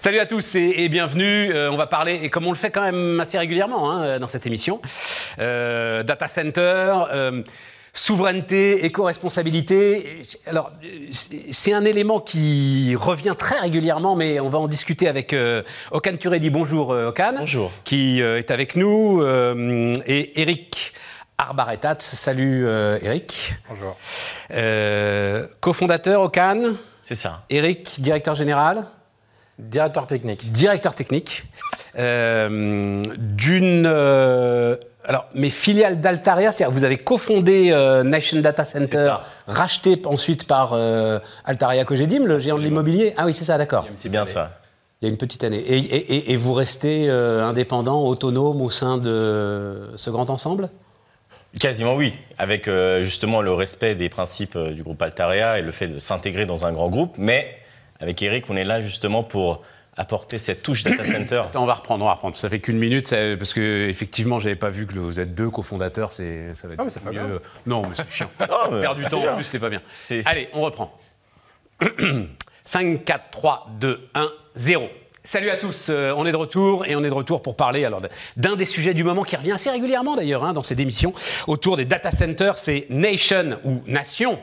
Salut à tous et, bienvenue. Euh, on va parler, et comme on le fait quand même assez régulièrement hein, dans cette émission, euh, data center, euh, souveraineté, éco-responsabilité. Alors, c'est un élément qui revient très régulièrement, mais on va en discuter avec Okan Turedi. Bonjour Okan. Bonjour. Qui est avec nous. et Eric Arbaretat. Salut Eric. Bonjour. cofondateur Okan. C'est ça. Eric, directeur général. Directeur technique. Directeur technique euh, d'une. Euh, alors, mes filiales d'Altaria, c'est-à-dire vous avez cofondé euh, Nation Data Center, racheté ensuite par Altaria Cogedim, le géant de l'immobilier. Ah oui, c'est ça, d'accord. C'est bien ça. Il y a une petite année. Et, et vous restez indépendant, autonome au sein de ce grand ensemble? Quasiment oui, avec justement le respect des principes du groupe Altaria et le fait de s'intégrer dans un grand groupe, mais avec Eric, on est là justement pour apporter cette touche data center. on va reprendre, on va reprendre. Ça fait qu'une minute, parce que effectivement, j'avais pas vu que vous êtes deux cofondateurs. C'est, ça va être ah, pas mieux. Non, mais c'est chiant. Perdre du temps en plus, c'est pas bien. Allez, on reprend. 5, 4, 3, 2, 1, 0. Salut à tous, euh, on est de retour et on est de retour pour parler alors d'un des sujets du moment qui revient assez régulièrement d'ailleurs hein, dans ces démissions autour des data centers, c'est Nation ou Nation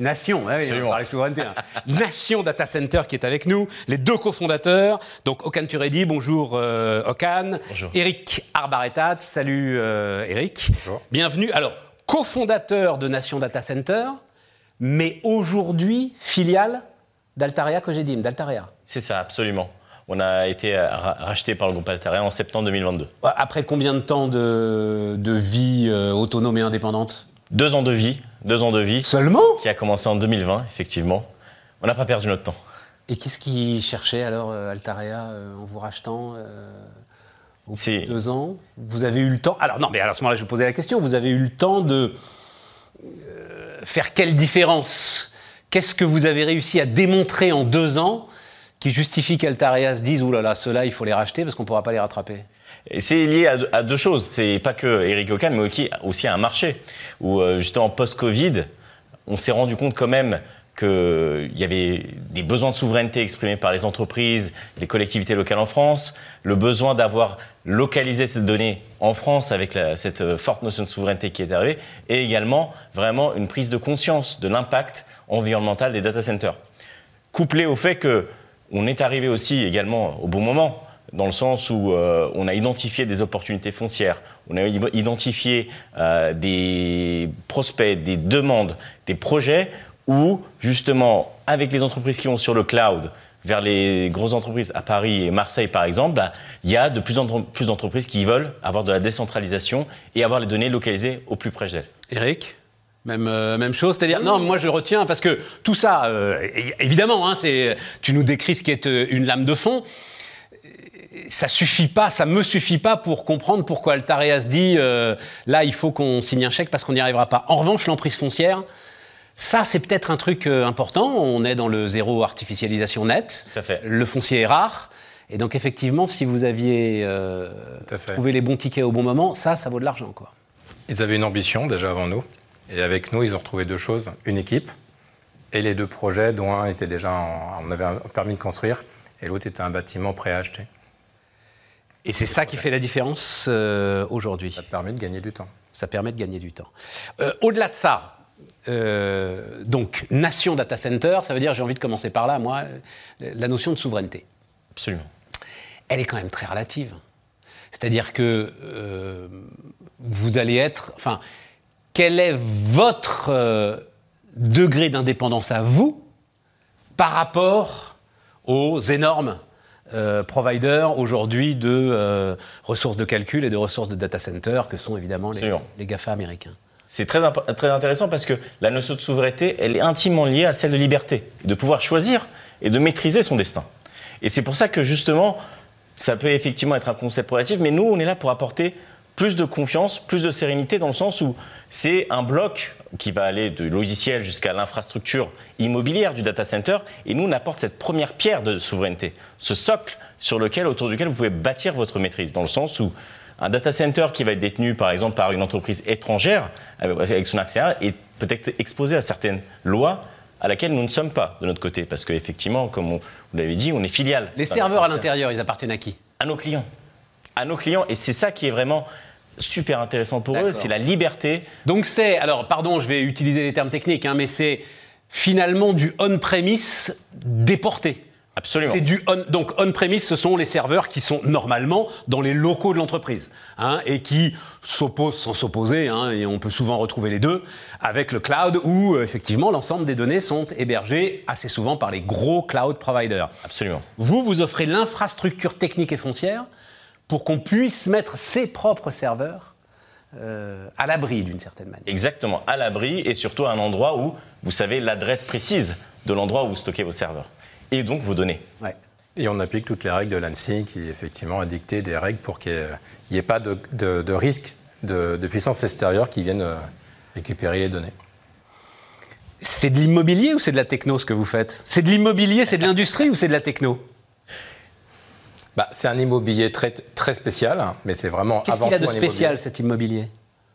Nation. On souveraineté. Hein. Nation Data Center qui est avec nous, les deux cofondateurs. Donc Okan Turedi, bonjour euh, Okan. Bonjour. Eric Arbaretat, salut euh, Eric. Bonjour. Bienvenue. Alors, cofondateur de Nation Data Center, mais aujourd'hui filiale d'Altaria Cogedim, d'Altaria. C'est ça, absolument. On a été racheté par le groupe Altaria en septembre 2022. Après combien de temps de, vie euh, autonome et indépendante? Deux ans de vie, deux ans de vie. Seulement Qui a commencé en 2020, effectivement. On n'a pas perdu notre temps. Et qu'est-ce qui cherchait alors euh, Altaria euh, en vous rachetant euh, au bout deux ans? Vous avez eu le temps. Alors non, mais à ce moment-là, je vous posais la question. Vous avez eu le temps de faire quelle différence? Qu'est-ce que vous avez réussi à démontrer en deux ans qui justifie qu'Altaria se dise Ouh là là, ceux-là, il faut les racheter parce qu'on ne pourra pas les rattraper c'est lié à, deux choses. C'est pas que Eric Ocan, mais aussi à un marché où, euh, justement, post-Covid, on s'est rendu compte quand même qu'il y avait des besoins de souveraineté exprimés par les entreprises, les collectivités locales en France, le besoin d'avoir localisé ces données en France avec cette euh, forte notion de souveraineté qui est arrivée, et également vraiment une prise de conscience de l'impact environnemental des data centers. Couplé au fait que on est arrivé aussi également au bon moment dans le sens où euh, on a identifié des opportunités foncières, on a identifié euh, des prospects, des demandes, des projets où, justement, avec les entreprises qui vont sur le cloud, vers les grosses entreprises à Paris et Marseille, par exemple, bah, il y a de plus en plus d'entreprises qui veulent avoir de la décentralisation et avoir les données localisées au plus près d'elles. Eric même, euh, même chose, c'est-à-dire non, moi je retiens parce que tout ça, évidemment, hein, c'est tu nous décris ce qui est une lame de fond, ça suffit pas, ça me suffit pas pour comprendre pourquoi Altaria se dit euh, là il faut qu'on signe un chèque parce qu'on n'y arrivera pas. En revanche, l'emprise foncière, ça c'est peut-être un truc euh, important. On est dans le zéro artificialisation net. Le foncier est rare. Et donc effectivement, si vous aviez euh, trouvé les bons tickets au bon moment, ça, ça vaut de l'argent. quoi. Ils avaient une ambition déjà avant nous. Et avec nous, ils ont retrouvé deux choses. Une équipe et les deux projets, dont un était déjà, on avait un permis de construire, et l'autre était un bâtiment prêt à acheter. Et c'est ça qui fait la différence euh, aujourd'hui. Ça permet de gagner du temps. Ça permet de gagner du temps. Euh, au-delà de ça, euh, donc nation data center, ça veut dire, j'ai envie de commencer par là, moi, la notion de souveraineté. Absolument. Elle est quand même très relative. C'est-à-dire que vous allez être, enfin, quel est votre degré d'indépendance à vous par rapport aux énormes euh, providers aujourd'hui de euh, ressources de calcul et de ressources de data center que sont évidemment les, les GAFA américains. C'est très, très intéressant parce que la notion de souveraineté, elle est intimement liée à celle de liberté, de pouvoir choisir et de maîtriser son destin. Et c'est pour ça que justement, ça peut effectivement être un concept relatif, mais nous, on est là pour apporter plus de confiance, plus de sérénité, dans le sens où c'est un bloc qui va aller de logiciel jusqu'à l'infrastructure immobilière du data center, et nous, on apporte cette première pierre de souveraineté, ce socle sur lequel, autour duquel vous pouvez bâtir votre maîtrise, dans le sens où un data center qui va être détenu, par exemple, par une entreprise étrangère, avec son accès est peut-être exposé à certaines lois à laquelle nous ne sommes pas de notre côté. Parce qu'effectivement, comme on- vous l'avez dit, on est filiale. Les serveurs à l'intérieur, ils appartiennent à qui? À nos clients. À nos clients. Et c'est ça qui est vraiment super intéressant pour eux, c'est la liberté. Donc c'est, alors pardon, je vais utiliser les termes techniques, hein, mais c'est finalement du on-premise déporté. Absolument. C'est du on, donc on-premise, ce sont les serveurs qui sont normalement dans les locaux de l'entreprise hein, et qui s'opposent sans s'opposer, hein, et on peut souvent retrouver les deux, avec le cloud où euh, effectivement l'ensemble des données sont hébergées assez souvent par les gros cloud providers. Absolument. Vous, vous offrez l'infrastructure technique et foncière pour qu'on puisse mettre ses propres serveurs euh, à l'abri d'une certaine manière. Exactement, à l'abri et surtout à un endroit où vous savez l'adresse précise de l'endroit où vous stockez vos serveurs. Et donc vos données. Ouais. Et on applique toutes les règles de l'ANSI qui, effectivement, a dicté des règles pour qu'il n'y ait pas de, de- de risque de, de puissance extérieure qui viennent euh, récupérer les données. C'est de l'immobilier ou c'est de la techno ce que vous faites? C'est de l'immobilier, c'est de l'industrie ou c'est de la techno? Bah, c'est un immobilier très, très spécial, hein, mais c'est vraiment Qu'est-ce avant qu'il a tout de spécial immobilier. cet immobilier?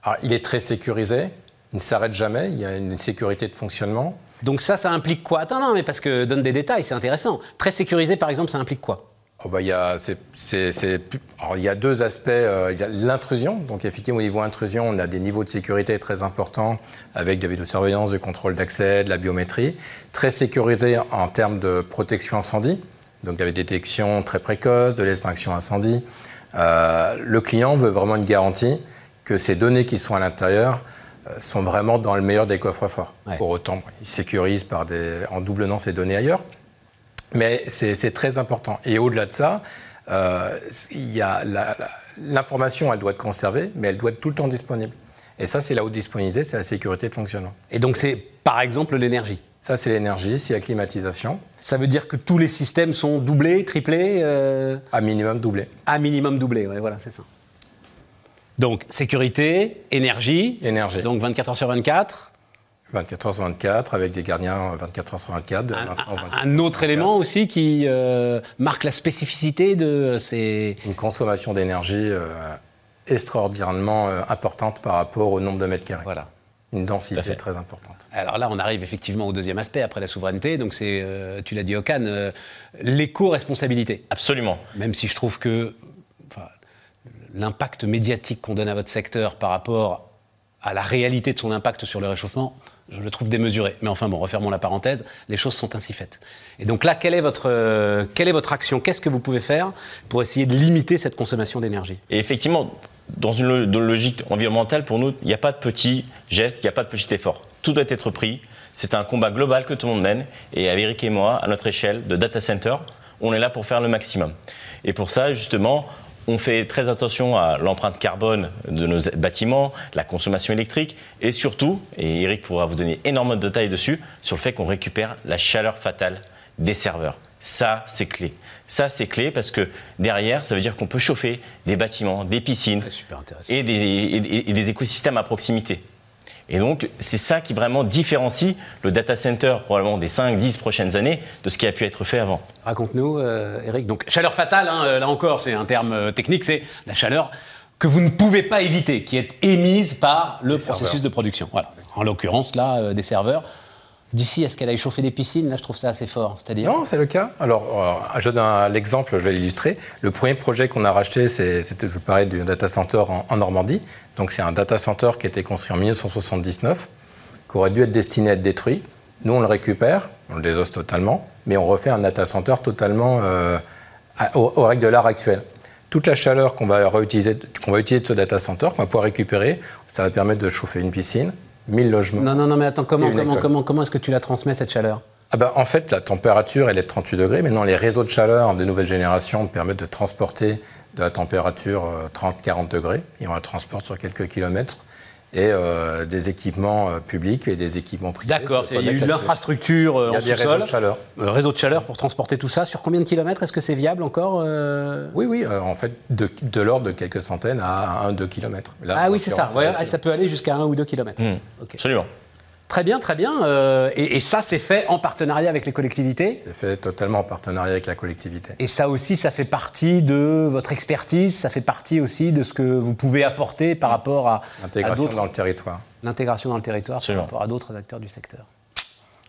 Alors, il est très sécurisé, il ne s'arrête jamais, il y a une sécurité de fonctionnement. Donc ça, ça implique quoi? Attends, non, mais parce que donne des détails, c'est intéressant. Très sécurisé, par exemple, ça implique quoi? Oh, bah, il, y a, alors, y a deux aspects. euh, il y a l'intrusion. Donc, effectivement, au niveau intrusion, on a des niveaux de sécurité très importants avec de la vidéosurveillance, de contrôle d'accès, de la biométrie. Très sécurisé en termes de protection incendie. Donc, la détection très précoce, de l'extinction incendie. Euh, le client veut vraiment une garantie que ces données qui sont à l'intérieur euh, sont vraiment dans le meilleur des coffres forts. Ouais. Pour autant, il sécurise par des, en doublant ces données ailleurs. Mais c'est très important. Et au-delà de ça, euh, l'information, elle doit être conservée, mais elle doit être tout le temps disponible. Et ça, c'est la haute disponibilité, c'est la sécurité de fonctionnement. Et donc c'est, par exemple, l'énergie. Ça, c'est l'énergie, c'est la climatisation, Ça veut dire que tous les systèmes sont doublés, triplés, euh, à minimum doublé. à minimum doublés. Ouais, voilà, c'est ça. Donc sécurité, énergie, Énergie. donc 24 heures sur 24. 24 heures sur 24, avec des gardiens 24 heures sur 24, de Un, 20 heures sur 24. un autre élément aussi qui euh, marque la spécificité de ces. Une consommation d'énergie euh, extraordinairement euh, importante par rapport au nombre de mètres carrés. Voilà. Une densité fait. très importante. Alors là, on arrive effectivement au deuxième aspect après la souveraineté. Donc c'est, euh, tu l'as dit, Okan, euh, l'éco-responsabilité. Absolument. Même si je trouve que enfin, l'impact médiatique qu'on donne à votre secteur par rapport à la réalité de son impact sur le réchauffement, je le trouve démesuré. Mais enfin bon, refermons la parenthèse, les choses sont ainsi faites. Et donc là, quelle est votre, euh, quelle est votre action? Qu'est-ce que vous pouvez faire pour essayer de limiter cette consommation d'énergie? Et effectivement, dans une logique environnementale, pour nous, il n'y a pas de petit geste, il n'y a pas de petit effort. Tout doit être pris. C'est un combat global que tout le monde mène. Et avec Eric et moi, à notre échelle de data center, on est là pour faire le maximum. Et pour ça, justement, on fait très attention à l'empreinte carbone de nos bâtiments, la consommation électrique, et surtout, et Eric pourra vous donner énormément de détails dessus, sur le fait qu'on récupère la chaleur fatale des serveurs. Ça, c'est clé. Ça, c'est clé parce que derrière, ça veut dire qu'on peut chauffer des bâtiments, des piscines et des, et- et des écosystèmes à proximité. Et donc, c'est ça qui vraiment différencie le data center, probablement des 5-10 prochaines années, de ce qui a pu être fait avant. Raconte-nous, euh, Eric. Donc, chaleur fatale, hein, euh, là encore, c'est un terme euh, technique, c'est la chaleur que vous ne pouvez pas éviter, qui est émise par le processus serveurs. de production. Voilà. En l'occurrence, là, euh, des serveurs. D'ici, est-ce qu'elle aille chauffer des piscines Là, je trouve ça assez fort. C'est-à-dire Non, c'est le cas. Alors, euh, je donne l'exemple, je vais l'illustrer. Le premier projet qu'on a racheté, c'était, je vous parlais du data center en, Normandie. Donc, c'est un data center qui a été construit en 1979, qui aurait dû être destiné à être détruit. Nous, on le récupère, on le désosse totalement, mais on refait un data center totalement euh, à- aux, règles de l'art actuel. Toute la chaleur qu'on va, qu'on va utiliser de ce data center, qu'on va pouvoir récupérer, ça va permettre de chauffer une piscine, 1000 logements. Non, non, non, mais attends, comment, comment, comment, comment est-ce que tu la transmets, cette chaleur? Ah bah, en fait, la température, elle est de 38 degrés. Maintenant, les réseaux de chaleur des nouvelles générations permettent de transporter de la température 30-40 degrés. Et on la transporte sur quelques kilomètres. Et euh, des équipements euh, publics et des équipements privés. D'accord, il y a eu de l'infrastructure euh, Il y a en des réseaux sous-sol, de chaleur. euh, réseau de chaleur pour transporter tout ça. Sur combien de kilomètres Est-ce que c'est viable encore euh Oui, oui, euh, en fait, de, de l'ordre de quelques centaines à 1-2 kilomètres. Là, Ah oui, c'est ça. Ouais, ah, ça peut aller jusqu'à 1 ou 2 kilomètres. Ok. Absolument. Très bien, très bien. euh, et, et ça, c'est fait en partenariat avec les collectivités? C'est fait totalement en partenariat avec la collectivité. Et ça aussi, ça fait partie de votre expertise, ça fait partie aussi de ce que vous pouvez apporter par rapport à, L'intégration dans le territoire. l'intégration dans le territoire Absolument. par rapport à d'autres acteurs du secteur.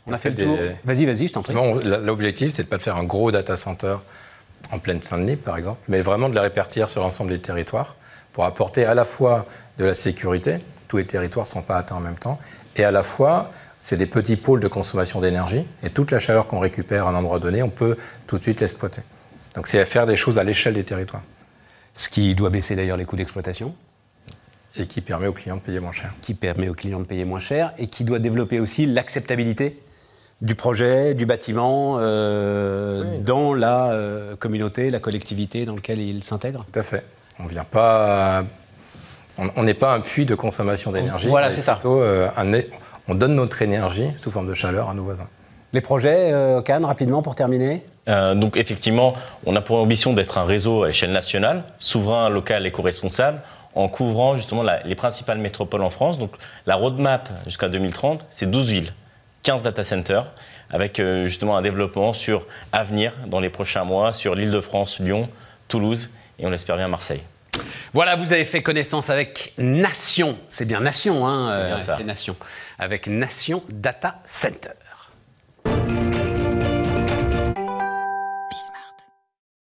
On a fait le tour. Vas-y, vas-y, je t'en prie. L'objectif, c'est de ne pas faire un gros data center en pleine Saint-Denis, par exemple, mais vraiment de les répartir sur l'ensemble des territoires pour apporter à la fois de la sécurité, tous les territoires ne sont pas atteints en même temps, et à la fois, c'est des petits pôles de consommation d'énergie, et toute la chaleur qu'on récupère à un endroit donné, on peut tout de suite l'exploiter. Donc c'est à faire des choses à l'échelle des territoires. Ce qui doit baisser d'ailleurs les coûts d'exploitation et qui permet aux clients de payer moins cher. Qui permet aux clients de payer moins cher et qui doit développer aussi l'acceptabilité du projet, du bâtiment, euh, dans la euh, communauté, la collectivité dans laquelle il s'intègre Tout à fait. On vient pas. On n'est pas un puits de consommation d'énergie. Voilà, c'est ça. Euh, on donne notre énergie sous forme de chaleur à nos voisins. Les projets, Cannes, rapidement pour terminer donc effectivement, on a pour ambition d'être un réseau à l'échelle nationale, souverain, local, éco-responsable, en couvrant justement les principales métropoles en France. Donc la roadmap jusqu'à 2030, c'est 12 villes. 15 data centers, avec euh, justement un développement sur avenir dans les prochains mois sur l'île de France, Lyon, Toulouse et on l'espère bien Marseille. Voilà, vous avez fait connaissance avec Nation, c'est bien Nation, hein, c'est euh, Nation, avec Nation Data Center.